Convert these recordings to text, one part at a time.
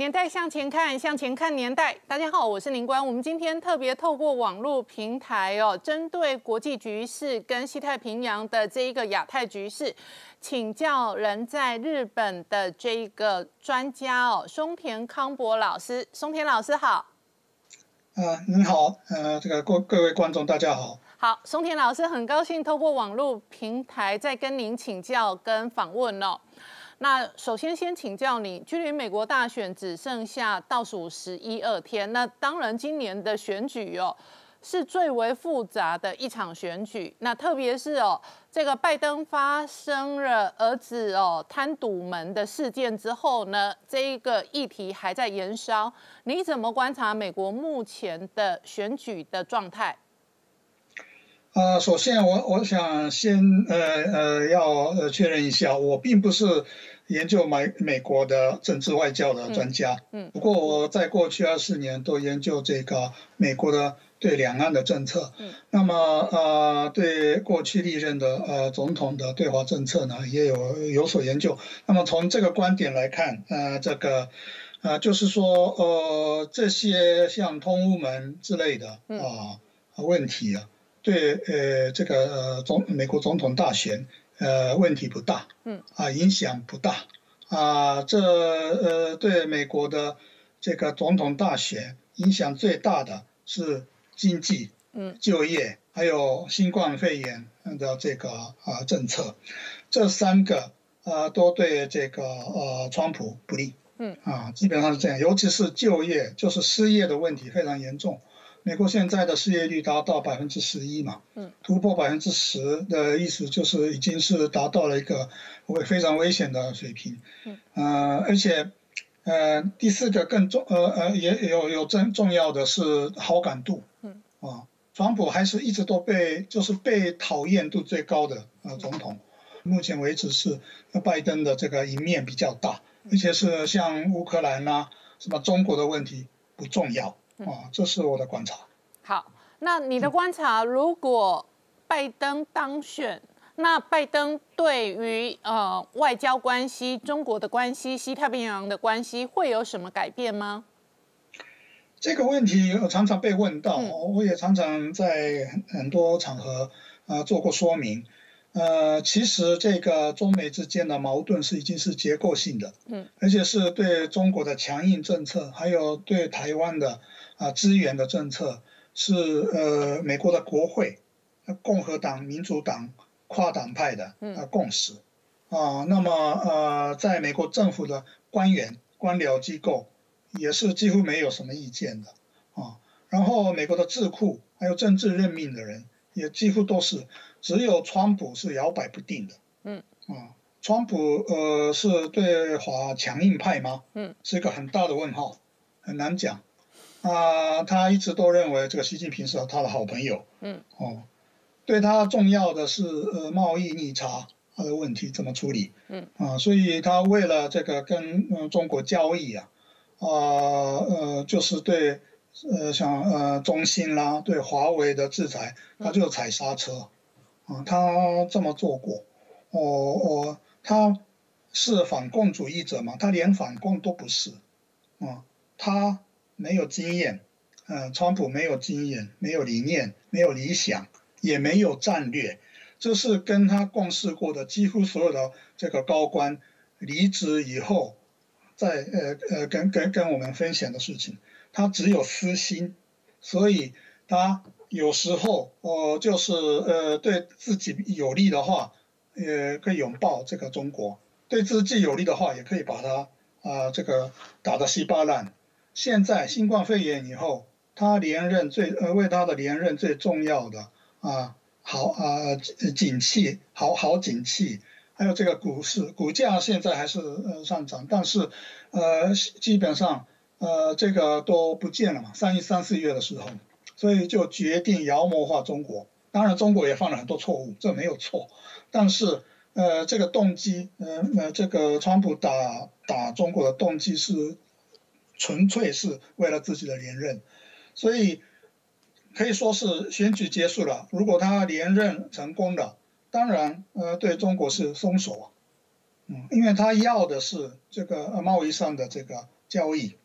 年代向前看，向前看年代。大家好，我是林官。我们今天特别透过网络平台哦，针对国际局势跟西太平洋的这一个亚太局势，请教人在日本的这一个专家哦，松田康博老师。松田老师好。啊，你好，呃，这个各各位观众大家好。好，松田老师很高兴透过网络平台再跟您请教跟访问哦。那首先先请教你，距离美国大选只剩下倒数十一二天。那当然，今年的选举哦，是最为复杂的一场选举。那特别是哦，这个拜登发生了儿子哦贪赌门的事件之后呢，这一个议题还在延烧。你怎么观察美国目前的选举的状态？啊，首先我我想先呃呃要呃确认一下，我并不是研究美美国的政治外交的专家，嗯，不过我在过去二十年都研究这个美国的对两岸的政策，嗯，那么呃对过去历任的呃总统的对华政策呢也有有所研究，那么从这个观点来看，呃这个呃就是说呃这些像通乌门之类的啊问题啊。对，呃，这个总美国总统大选，呃，问题不大，嗯，啊，影响不大，啊，这呃，对美国的这个总统大选影响最大的是经济，嗯，就业，还有新冠肺炎的这个啊政策，这三个啊都对这个呃川普不利，嗯，啊，基本上是这样，尤其是就业，就是失业的问题非常严重。美国现在的失业率达到百分之十一嘛，嗯，突破百分之十的意思就是已经是达到了一个危非常危险的水平，嗯，呃，而且，呃，第四个更重，呃呃，也有有真重要的是好感度，嗯，啊，川普还是一直都被就是被讨厌度最高的呃总统，目前为止是拜登的这个一面比较大，而且是像乌克兰呐，什么中国的问题不重要。啊，这是我的观察。好，那你的观察，如果拜登当选，那拜登对于呃外交关系、中国的关系、西太平洋的关系会有什么改变吗？这个问题常常被问到，我也常常在很多场合啊做过说明。呃，其实这个中美之间的矛盾是已经是结构性的，嗯，而且是对中国的强硬政策，还有对台湾的。啊，资源的政策是呃美国的国会、共和党、民主党跨党派的啊共识啊。那么呃，在美国政府的官员、官僚机构也是几乎没有什么意见的啊。然后美国的智库还有政治任命的人也几乎都是，只有川普是摇摆不定的。嗯啊，川普呃是对华强硬派吗？嗯，是一个很大的问号，很难讲。啊，他一直都认为这个习近平是他的好朋友。嗯，哦，对他重要的是呃贸易逆差他的问题怎么处理？嗯，啊，所以他为了这个跟嗯中国交易啊，啊呃就是对呃像呃中兴啦对华为的制裁，他就踩刹车。啊，他这么做过。哦哦，他是反共主义者吗？他连反共都不是。啊，他。没有经验，呃，川普没有经验，没有理念，没有理想，也没有战略，这是跟他共事过的几乎所有的这个高官离职以后，在呃呃跟跟跟我们分享的事情，他只有私心，所以他有时候哦就是呃对自己有利的话，呃可以拥抱这个中国，对自己有利的话，也可以把他啊这个打得稀巴烂。现在新冠肺炎以后，他连任最呃为他的连任最重要的啊好啊景气好好景气，还有这个股市股价现在还是呃上涨，但是呃基本上呃这个都不见了嘛，三一三四月的时候，所以就决定妖魔化中国。当然中国也犯了很多错误，这没有错，但是呃这个动机呃呃这个川普打打中国的动机是。纯粹是为了自己的连任，所以可以说是选举结束了。如果他连任成功了，当然呃对中国是松手啊，嗯，因为他要的是这个贸易上的这个交易，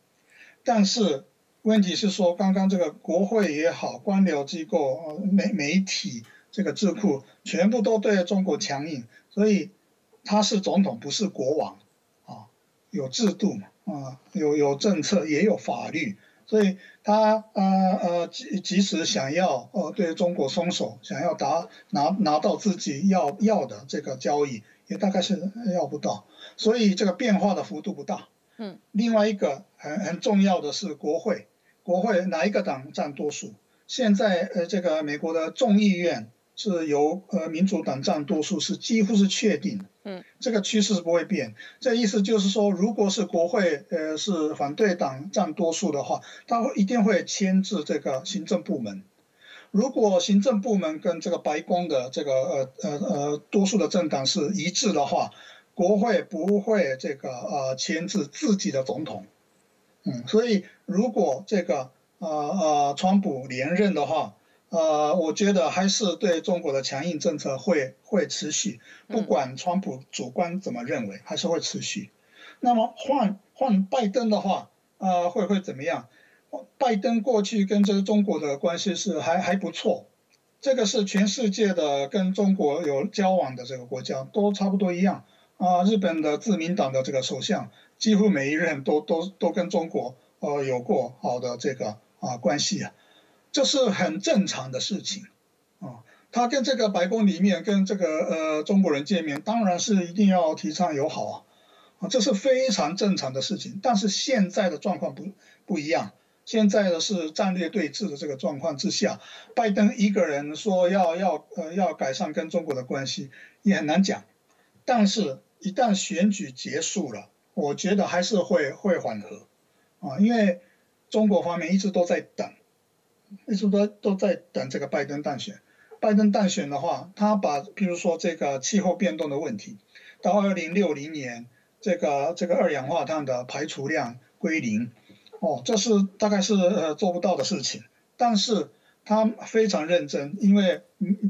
但是问题是说，刚刚这个国会也好，官僚机构、呃媒媒体这个智库全部都对中国强硬，所以他是总统，不是国王啊，有制度嘛啊，有有政策，也有法律。所以他呃呃即即使想要呃对中国松手，想要达拿拿到自己要要的这个交易，也大概是要不到。所以这个变化的幅度不大。嗯。另外一个很很重要的是国会，国会哪一个党占多数？现在呃这个美国的众议院。是由呃民主党占多数，是几乎是确定的。嗯，这个趋势是不会变。这意思就是说，如果是国会呃是反对党占多数的话，他会一定会牵制这个行政部门。如果行政部门跟这个白宫的这个呃呃呃多数的政党是一致的话，国会不会这个呃牵制自己的总统。嗯，所以如果这个呃呃川普连任的话。呃，我觉得还是对中国的强硬政策会会持续，不管川普主观怎么认为，还是会持续。那么换换拜登的话，呃，会会怎么样？拜登过去跟这个中国的关系是还还不错，这个是全世界的跟中国有交往的这个国家都差不多一样啊。日本的自民党的这个首相，几乎每一任都都都跟中国呃有过好的这个啊关系啊。这是很正常的事情，啊，他跟这个白宫里面跟这个呃中国人见面，当然是一定要提倡友好啊，啊，这是非常正常的事情。但是现在的状况不不一样，现在的是战略对峙的这个状况之下，拜登一个人说要要呃要改善跟中国的关系也很难讲。但是，一旦选举结束了，我觉得还是会会缓和，啊，因为中国方面一直都在等。一直都都在等这个拜登当选。拜登当选的话，他把比如说这个气候变动的问题，到二零六零年这个这个二氧化碳的排除量归零，哦，这是大概是呃做不到的事情。但是他非常认真，因为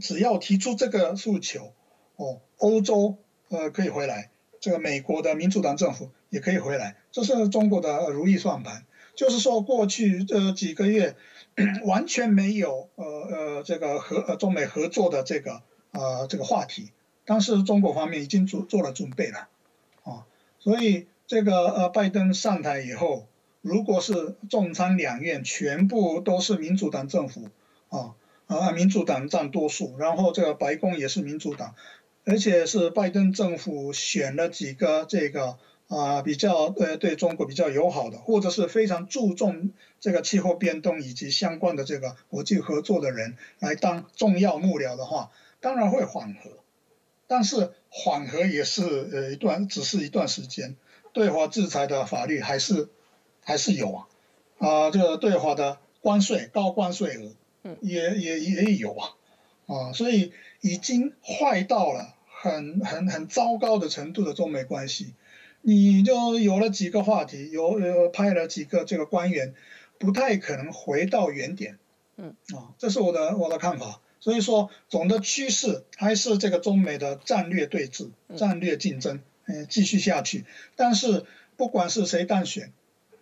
只要提出这个诉求，哦，欧洲呃可以回来，这个美国的民主党政府也可以回来，这是中国的如意算盘。就是说过去这几个月。完全没有呃呃这个和呃中美合作的这个呃这个话题，但是中国方面已经做做了准备了，啊，所以这个呃拜登上台以后，如果是众参两院全部都是民主党政府啊啊民主党占多数，然后这个白宫也是民主党，而且是拜登政府选了几个这个。啊，比较呃对中国比较友好的，或者是非常注重这个气候变动以及相关的这个国际合作的人来当重要幕僚的话，当然会缓和，但是缓和也是呃一段，只是一段时间。对华制裁的法律还是还是有啊，啊这个对华的关税高关税额，嗯，也也也有啊，啊，所以已经坏到了很很很糟糕的程度的中美关系。你就有了几个话题，有呃派了几个这个官员，不太可能回到原点，嗯啊，这是我的我的看法。所以说，总的趋势还是这个中美的战略对峙、战略竞争，嗯，继续下去。但是不管是谁当选，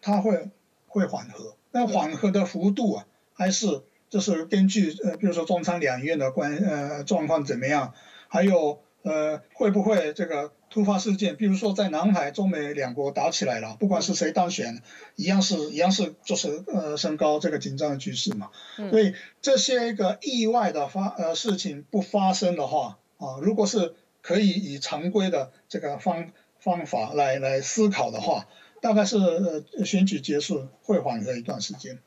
他会会缓和。那缓和的幅度啊，还是就是根据呃，比如说中参两院的关呃状况怎么样，还有呃会不会这个。突发事件，比如说在南海，中美两国打起来了，不管是谁当选，一样是一样是就是呃升高这个紧张的局势嘛。所以这些一个意外的发呃事情不发生的话啊，如果是可以以常规的这个方方法来来思考的话，大概是呃选举结束会缓和一段时间，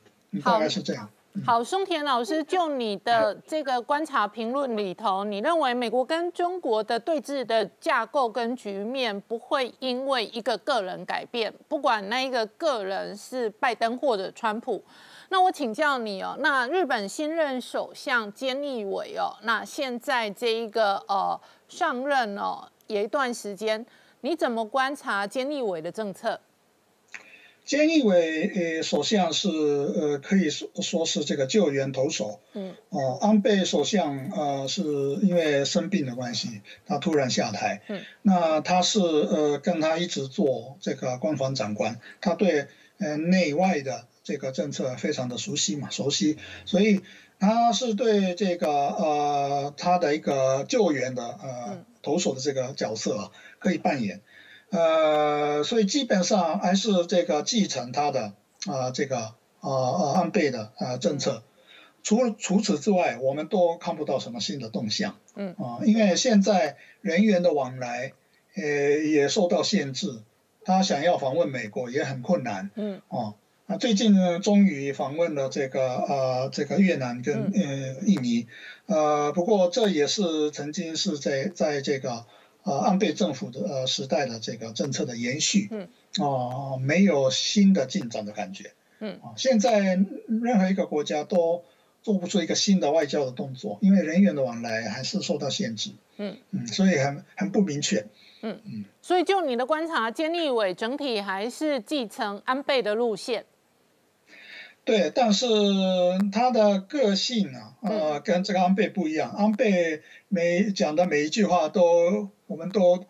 大概是这样。好，松田老师，就你的这个观察评论里头，你认为美国跟中国的对峙的架构跟局面不会因为一个个人改变，不管那一个个人是拜登或者川普。那我请教你哦，那日本新任首相菅义伟哦，那现在这一个呃上任哦，有一段时间，你怎么观察菅义伟的政策？菅义伟呃首相是呃可以说说是这个救援投手，嗯，哦，安倍首相呃是因为生病的关系，他突然下台，嗯，那他是呃跟他一直做这个官方长官，他对呃内外的这个政策非常的熟悉嘛，熟悉，所以他是对这个呃他的一个救援的呃投手的这个角色啊可以扮演。呃，所以基本上还是这个继承他的啊这个啊啊安倍的啊政策，除除此之外，我们都看不到什么新的动向。嗯啊，因为现在人员的往来，呃也受到限制，他想要访问美国也很困难。嗯啊啊，最近呢终于访问了这个呃这个越南跟呃印尼，呃不过这也是曾经是在在这个。呃，安倍政府的呃时代的这个政策的延续，嗯，啊，没有新的进展的感觉，嗯，啊，现在任何一个国家都做不出一个新的外交的动作，因为人员的往来还是受到限制，嗯。嗯，所以很很不明确，嗯。嗯，所以就你的观察，菅义伟整体还是继承安倍的路线。对，但是他的个性啊，呃，跟这个安倍不一样。安倍每讲的每一句话都，我们都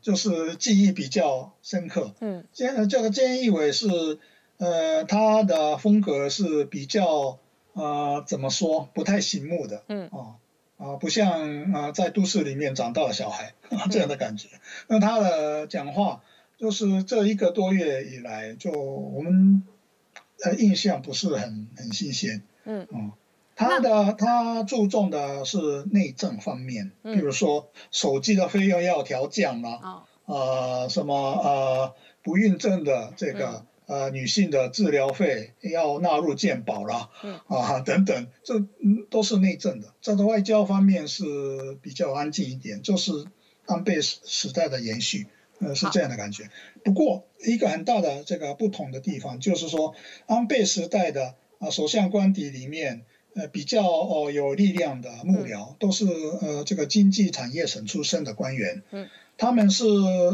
就是记忆比较深刻。嗯，这这个菅义伟是，呃，他的风格是比较，呃，怎么说，不太醒目的。嗯，啊啊，不像啊，在都市里面长大的小孩 这样的感觉。那他的讲话，就是这一个多月以来，就我们。呃，印象不是很很新鲜，嗯。嗯，他的他注重的是内政方面，比如说手机的费用要调降啦，呃，什么呃不孕症的这个呃女性的治疗费要纳入健保啦，啊等等，这嗯都是内政的。这个外交方面是比较安静一点，就是安倍时时代的延续。呃，是这样的感觉。不过，一个很大的这个不同的地方，就是说，安倍时代的啊首相官邸里面，呃，比较哦有力量的幕僚，都是呃这个经济产业省出身的官员。嗯，他们是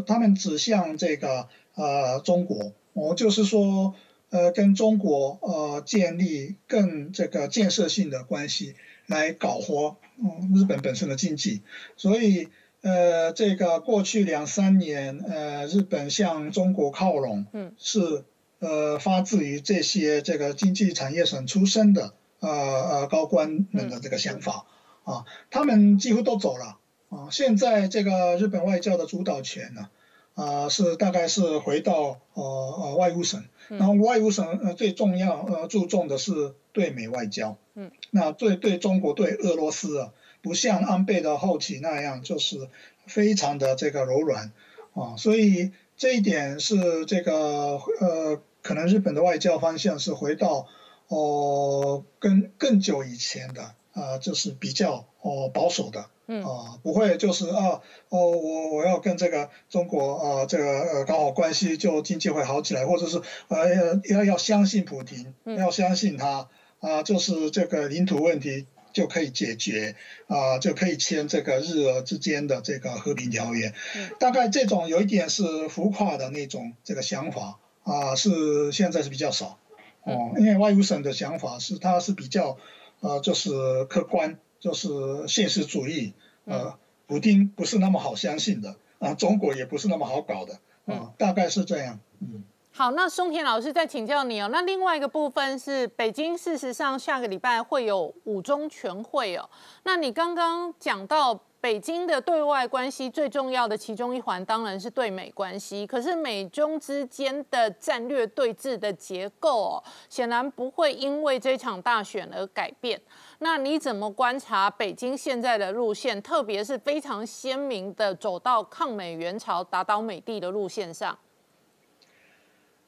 他们指向这个呃中国，哦，就是说呃跟中国呃建立更这个建设性的关系，来搞活嗯日本本身的经济，所以。呃，这个过去两三年，呃，日本向中国靠拢，嗯，是呃发自于这些这个经济产业省出身的呃呃高官们的这个想法啊，他们几乎都走了啊，现在这个日本外交的主导权呢，啊是大概是回到呃呃外务省，然后外务省呃最重要呃注重的是对美外交，嗯，那对对中国对俄罗斯啊。不像安倍的后期那样，就是非常的这个柔软啊，所以这一点是这个呃，可能日本的外交方向是回到哦，更更久以前的啊，就是比较哦保守的，啊，不会就是啊哦，我我要跟这个中国啊这个呃搞好关系，就经济会好起来，或者是呃要要要相信普京，要相信他啊，就是这个领土问题。就可以解决啊，就可以签这个日俄之间的这个和平条约。大概这种有一点是浮夸的那种这个想法啊，是现在是比较少哦。因为外务省的想法是，它是比较呃，就是客观，就是现实主义。呃，普丁不是那么好相信的啊，中国也不是那么好搞的啊，大概是这样。嗯。好，那松田老师再请教你哦。那另外一个部分是，北京事实上下个礼拜会有五中全会哦。那你刚刚讲到北京的对外关系最重要的其中一环，当然是对美关系。可是美中之间的战略对峙的结构哦，显然不会因为这场大选而改变。那你怎么观察北京现在的路线，特别是非常鲜明的走到抗美援朝、打倒美帝的路线上？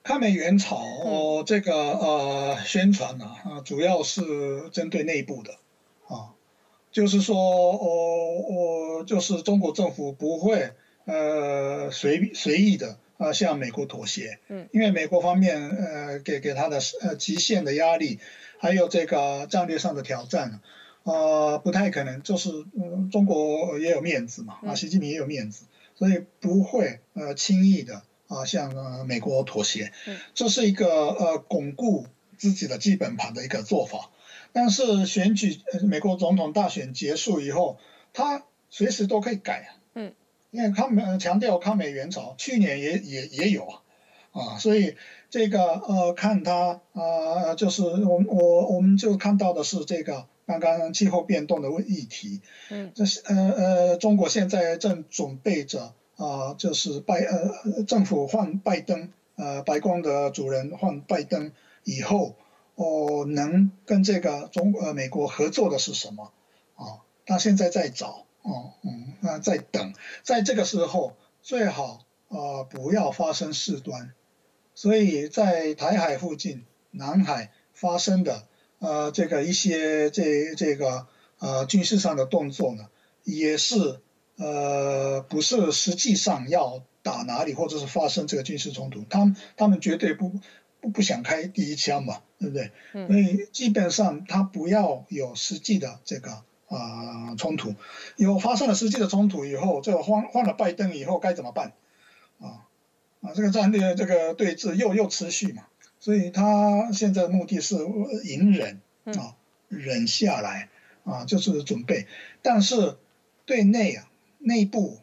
抗美援朝这个呃宣传呢啊，主要是针对内部的啊，就是说哦哦，就是中国政府不会呃随随意的啊向美国妥协，嗯，因为美国方面呃给给他的呃极限的压力，还有这个战略上的挑战，啊不太可能，就是嗯中国也有面子嘛，啊习近平也有面子，所以不会呃轻易的。啊向呃美国妥协，这是一个呃巩固自己的基本盘的一个做法。但是选举美国总统大选结束以后，他随时都可以改啊。嗯，因为抗美强调抗美援朝，去年也也也有啊，啊，所以这个呃看他啊，就是我我我们就看到的是这个刚刚气候变动的问议题。嗯，这是呃呃，中国现在正准备着啊，就是拜呃政府换拜登，呃白宫的主人换拜登以后。哦，能跟这个中呃美国合作的是什么啊？他现在在找哦，嗯，那在等，在这个时候最好呃不要发生事端，所以在台海附近、南海发生的呃这个一些这这个呃军事上的动作呢，也是呃不是实际上要打哪里或者是发生这个军事冲突，他们他们绝对不。不不想开第一枪嘛，对不对？所以基本上他不要有实际的这个啊冲突，有发生了实际的冲突以后，这个换换了拜登以后该怎么办？啊啊，这个战略这个对峙又又持续嘛，所以他现在目的是隐忍啊，忍下来啊，就是准备，但是对内啊内部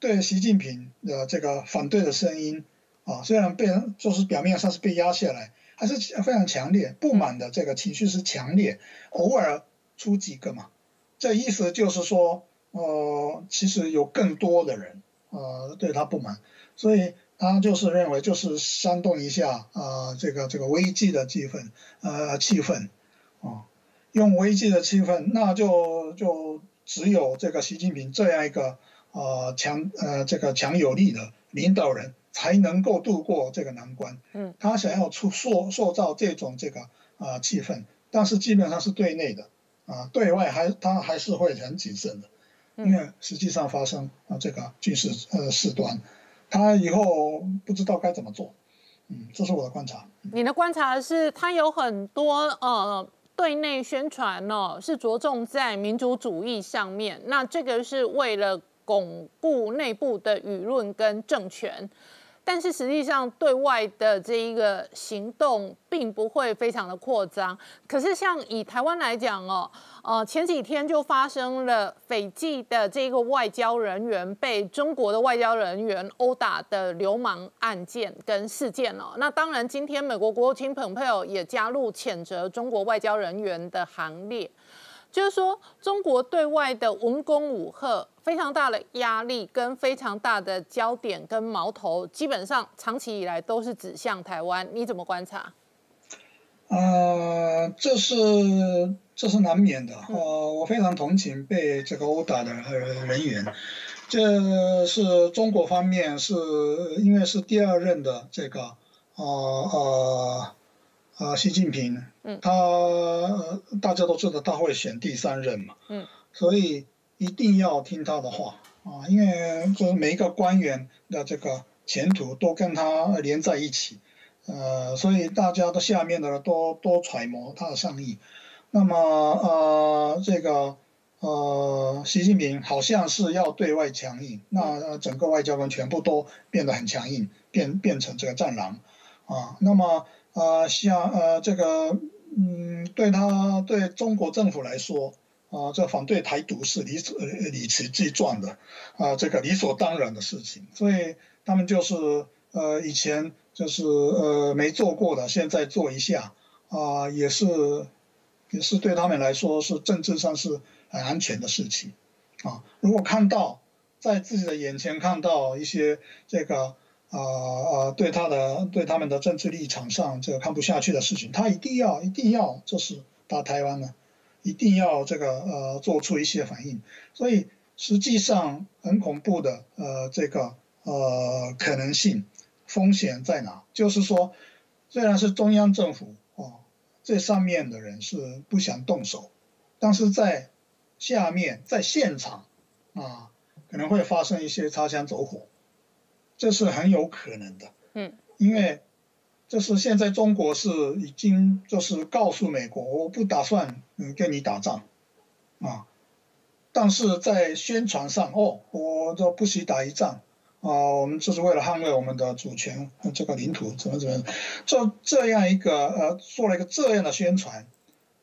对习近平的这个反对的声音。啊，虽然被就是表面上是被压下来，还是非常强烈，不满的这个情绪是强烈，偶尔出几个嘛，这意思就是说，呃，其实有更多的人呃对他不满，所以他就是认为就是煽动一下啊这个这个危机的气氛呃气氛啊，用危机的气氛，那就就只有这个习近平这样一个呃强呃这个强有力的领导人。才能够度过这个难关。嗯，他想要出塑塑造这种这个啊气氛，但是基本上是对内的啊，对外还他还是会很谨慎的，因为实际上发生啊这个军事呃事端，他以后不知道该怎么做。嗯，这是我的观察。你的观察是他有很多呃对内宣传呢，是着重在民主主义上面，那这个是为了巩固内部的舆论跟政权。但是实际上，对外的这一个行动并不会非常的扩张。可是像以台湾来讲哦，呃，前几天就发生了斐济的这个外交人员被中国的外交人员殴打的流氓案件跟事件哦。那当然，今天美国国务卿蓬佩奥也加入谴责中国外交人员的行列。就是说，中国对外的文攻武赫非常大的压力，跟非常大的焦点跟矛头，基本上长期以来都是指向台湾。你怎么观察？呃，这是这是难免的。呃，我非常同情被这个殴打的人员。这是中国方面是因为是第二任的这个啊啊。啊，习近平，嗯，他大家都知道他会选第三任嘛，嗯，所以一定要听他的话啊，因为就是每一个官员的这个前途都跟他连在一起，呃，所以大家的下面的都都揣摩他的善意。那么呃，这个呃，习近平好像是要对外强硬，那整个外交官全部都变得很强硬，变变成这个战狼啊，那么。呃，像呃这个，嗯，对他对中国政府来说，啊，这反对台独是理所理直气壮的，啊，这个理所当然的事情，所以他们就是呃以前就是呃没做过的，现在做一下，啊，也是也是对他们来说是政治上是很安全的事情，啊，如果看到在自己的眼前看到一些这个。啊啊，对他的对他们的政治立场上这个看不下去的事情，他一定要一定要就是打台湾呢，一定要这个呃做出一些反应。所以实际上很恐怖的呃这个呃可能性风险在哪？就是说，虽然是中央政府哦，这上面的人是不想动手，但是在下面在现场啊可能会发生一些擦枪走火。这是很有可能的，嗯，因为这是现在中国是已经就是告诉美国，我不打算嗯跟你打仗，啊，但是在宣传上，哦，我就不许打一仗，啊，我们就是为了捍卫我们的主权，这个领土怎么怎么，做这样一个呃，做了一个这样的宣传，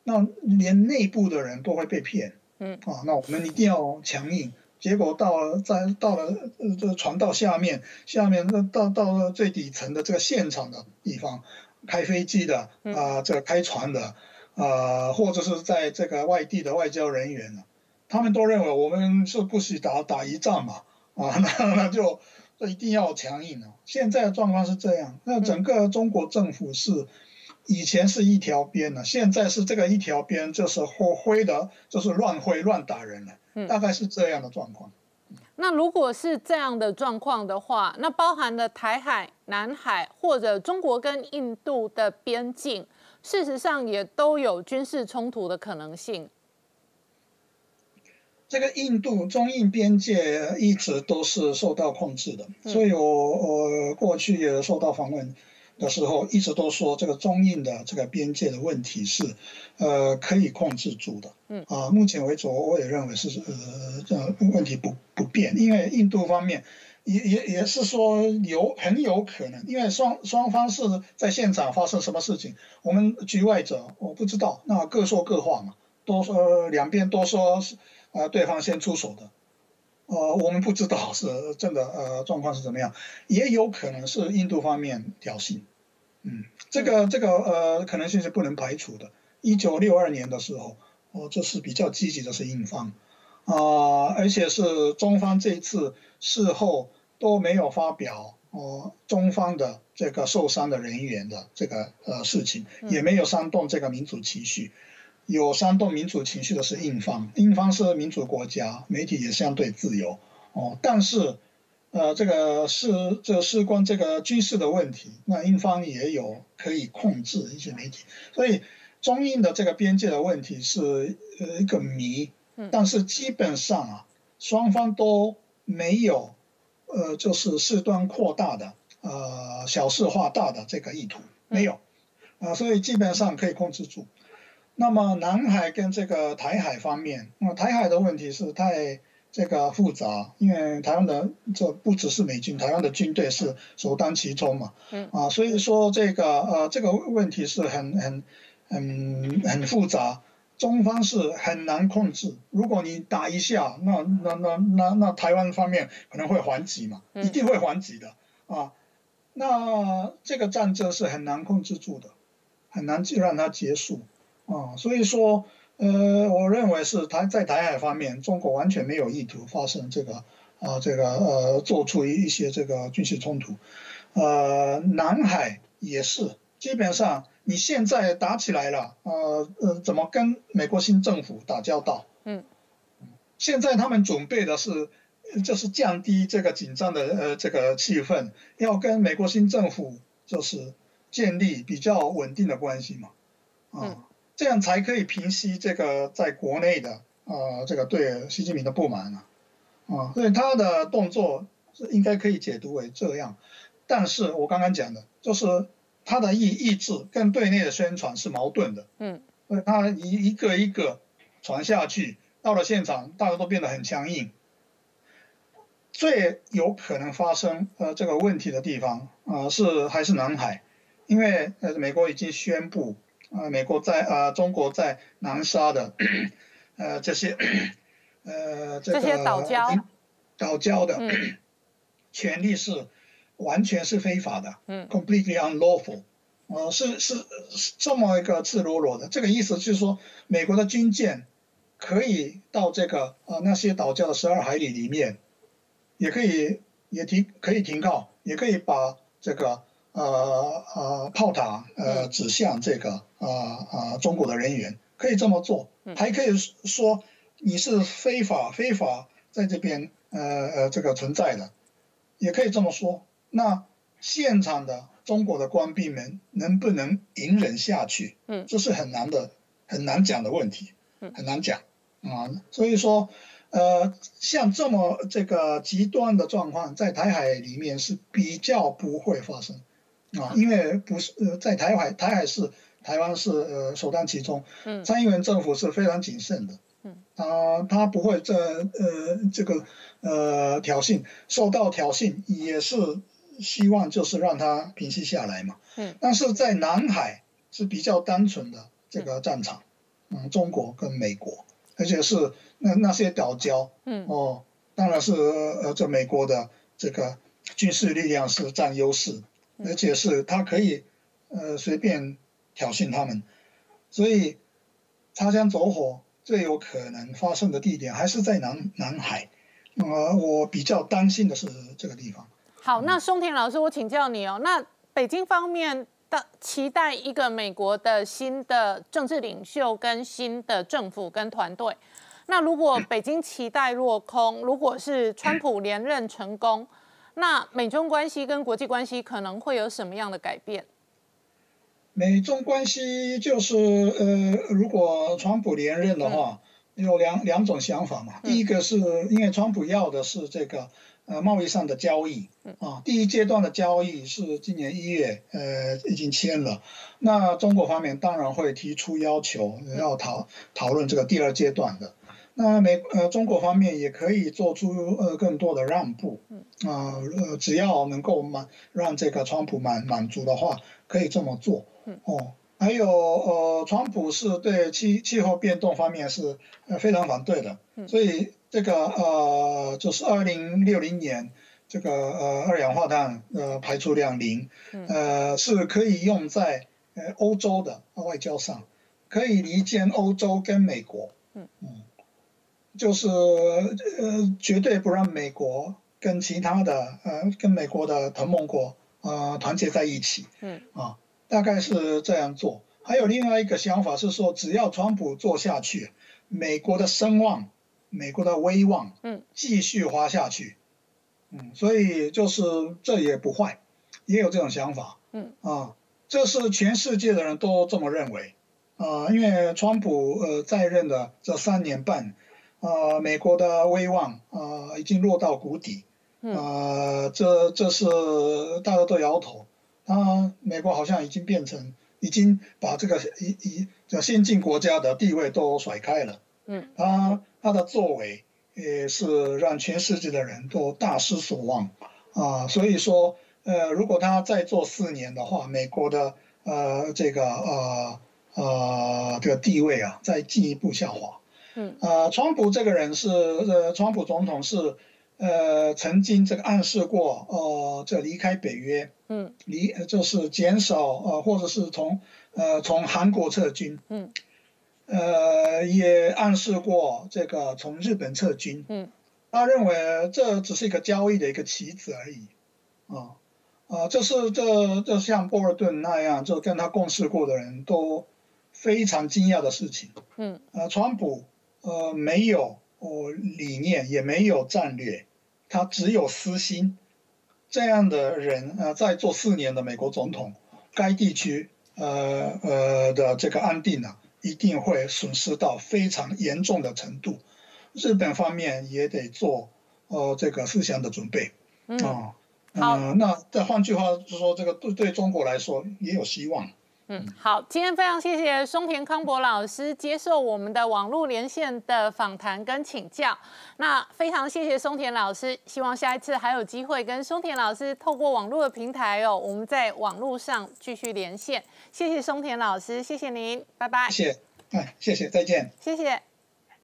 那连内部的人都会被骗，嗯，啊，那我们一定要强硬。结果到了在到了呃这船到下面，下面那到到了最底层的这个现场的地方，开飞机的啊，这个开船的啊，或者是在这个外地的外交人员呢，他们都认为我们是不许打打一仗嘛，啊，那那就一定要强硬了。现在的状况是这样，那整个中国政府是以前是一条边的，现在是这个一条边就是灰灰的，就是乱挥乱打人了。大概是这样的状况。那如果是这样的状况的话，那包含了台海、南海或者中国跟印度的边境，事实上也都有军事冲突的可能性。这个印度中印边界一直都是受到控制的，所以我我过去也受到访问。的时候一直都说这个中印的这个边界的问题是，呃，可以控制住的。嗯啊，目前为止我也认为是呃这问题不不变，因为印度方面也也也是说有很有可能，因为双双方是在现场发生什么事情，我们局外者我不知道，那各说各话嘛，都说两边都说是呃对方先出手的。呃，我们不知道是真的，呃，状况是怎么样，也有可能是印度方面挑衅，嗯，这个这个呃可能性是不能排除的。一九六二年的时候，哦，这是比较积极的是印方，啊，而且是中方这次事后都没有发表哦，中方的这个受伤的人员的这个呃事情，也没有煽动这个民主情绪。有煽动民主情绪的是印方，印方是民主国家，媒体也相对自由哦。但是，呃，这个事这事关这个军事的问题，那印方也有可以控制一些媒体，所以中印的这个边界的问题是呃一个谜。但是基本上啊，双方都没有呃就是事端扩大的呃小事化大的这个意图，没有啊，所以基本上可以控制住。那么南海跟这个台海方面，那台海的问题是太这个复杂，因为台湾的这不只是美军，台湾的军队是首当其冲嘛，嗯啊，所以说这个呃这个问题是很很很很复杂，中方是很难控制。如果你打一下，那那那那那台湾方面可能会还击嘛，一定会还击的啊。那这个战争是很难控制住的，很难就让它结束。啊，所以说，呃，我认为是台在台海方面，中国完全没有意图发生这个啊，这个呃，做出一一些这个军事冲突，呃，南海也是，基本上你现在打起来了，呃呃，怎么跟美国新政府打交道？嗯，现在他们准备的是，就是降低这个紧张的呃这个气氛，要跟美国新政府就是建立比较稳定的关系嘛，啊。这样才可以平息这个在国内的啊这个对习近平的不满啊，啊，所以他的动作是应该可以解读为这样，但是我刚刚讲的就是他的意意志跟对内的宣传是矛盾的，嗯，所以他一一个一个传下去，到了现场大家都变得很强硬，最有可能发生呃这个问题的地方啊是还是南海，因为呃美国已经宣布。啊，美国在啊，中国在南沙的，呃，这些，呃，这个岛礁，岛礁的 权利是完全是非法的，嗯，completely unlawful，呃，是是是这么一个赤裸裸的，这个意思就是说，美国的军舰可以到这个呃那些岛礁的十二海里里面，也可以也停可以停靠，也可以把这个。呃呃，炮塔呃指向这个啊啊中国的人员可以这么做，还可以说你是非法非法在这边呃呃这个存在的，也可以这么说。那现场的中国的官兵们能不能隐忍下去？嗯，这是很难的很难讲的问题，很难讲啊。所以说呃像这么这个极端的状况，在台海里面是比较不会发生。啊，因为不是呃，在台海，台海是台湾是呃首当其冲，嗯，蔡英文政府是非常谨慎的，嗯，啊，他不会这呃这个呃挑衅，受到挑衅也是希望就是让他平息下来嘛。嗯，但是在南海是比较单纯的这个战场，嗯，中国跟美国，而且是那那些岛礁，嗯，哦，当然是呃这美国的这个军事力量是占优势，而且是他可以呃随便挑衅他们，所以擦枪走火。最有可能发生的地点还是在南南海，呃，我比较担心的是这个地方。好，那松田老师，我请教你哦，那北京方面的期待一个美国的新的政治领袖跟新的政府跟团队，那如果北京期待落空，如果是川普连任成功，那美中关系跟国际关系可能会有什么样的改变？美中关系就是呃，如果川普连任的话，有两两种想法嘛。第一个是因为川普要的是这个呃贸易上的交易啊，第一阶段的交易是今年一月呃已经签了，那中国方面当然会提出要求要讨讨论这个第二阶段的。那美呃中国方面也可以做出呃更多的让步啊呃只要能够满让这个川普满满足的话，可以这么做。哦，还有呃，川普是对气气候变动方面是呃非常反对的，所以这个呃就是二零六零年这个呃二氧化碳呃排出量零，呃是可以用在呃欧洲的外交上，可以离间欧洲跟美国，嗯。嗯，就是呃绝对不让美国跟其他的呃跟美国的同盟国呃团结在一起，嗯。啊。大概是这样做，还有另外一个想法是说，只要川普做下去，美国的声望、美国的威望，嗯，继续滑下去，嗯，所以就是这也不坏，也有这种想法，嗯。啊，这是全世界的人都这么认为，啊，因为川普呃在任的这三年半，啊，美国的威望啊已经落到谷底，啊，这这是大家都摇头。啊美国好像已经变成，已经把这个一一这先进国家的地位都甩开了。嗯，他他的作为也是让全世界的人都大失所望啊。所以说，呃，如果他再做四年的话，美国的呃这个呃呃这个地位啊，再进一步下滑。嗯，啊，川普这个人是呃，川普总统是。呃，曾经这个暗示过，呃，这离开北约，嗯，离就是减少，呃，或者是从，呃，从韩国撤军，嗯，呃，也暗示过这个从日本撤军，嗯，他认为这只是一个交易的一个棋子而已，啊，啊，这是这这像波尔顿那样，就跟他共事过的人都非常惊讶的事情，嗯，呃，川普，呃，没有哦理念，也没有战略。他只有私心，这样的人呃，在做四年的美国总统，该地区呃呃的这个安定呢，一定会损失到非常严重的程度。日本方面也得做呃这个思想的准备啊。好，那再换句话就说，这个对对中国来说也有希望。嗯，好，今天非常谢谢松田康博老师接受我们的网络连线的访谈跟请教。那非常谢谢松田老师，希望下一次还有机会跟松田老师透过网络的平台哦，我们在网络上继续连线。谢谢松田老师，谢谢您，拜拜。谢谢，哎，谢谢，再见。谢谢。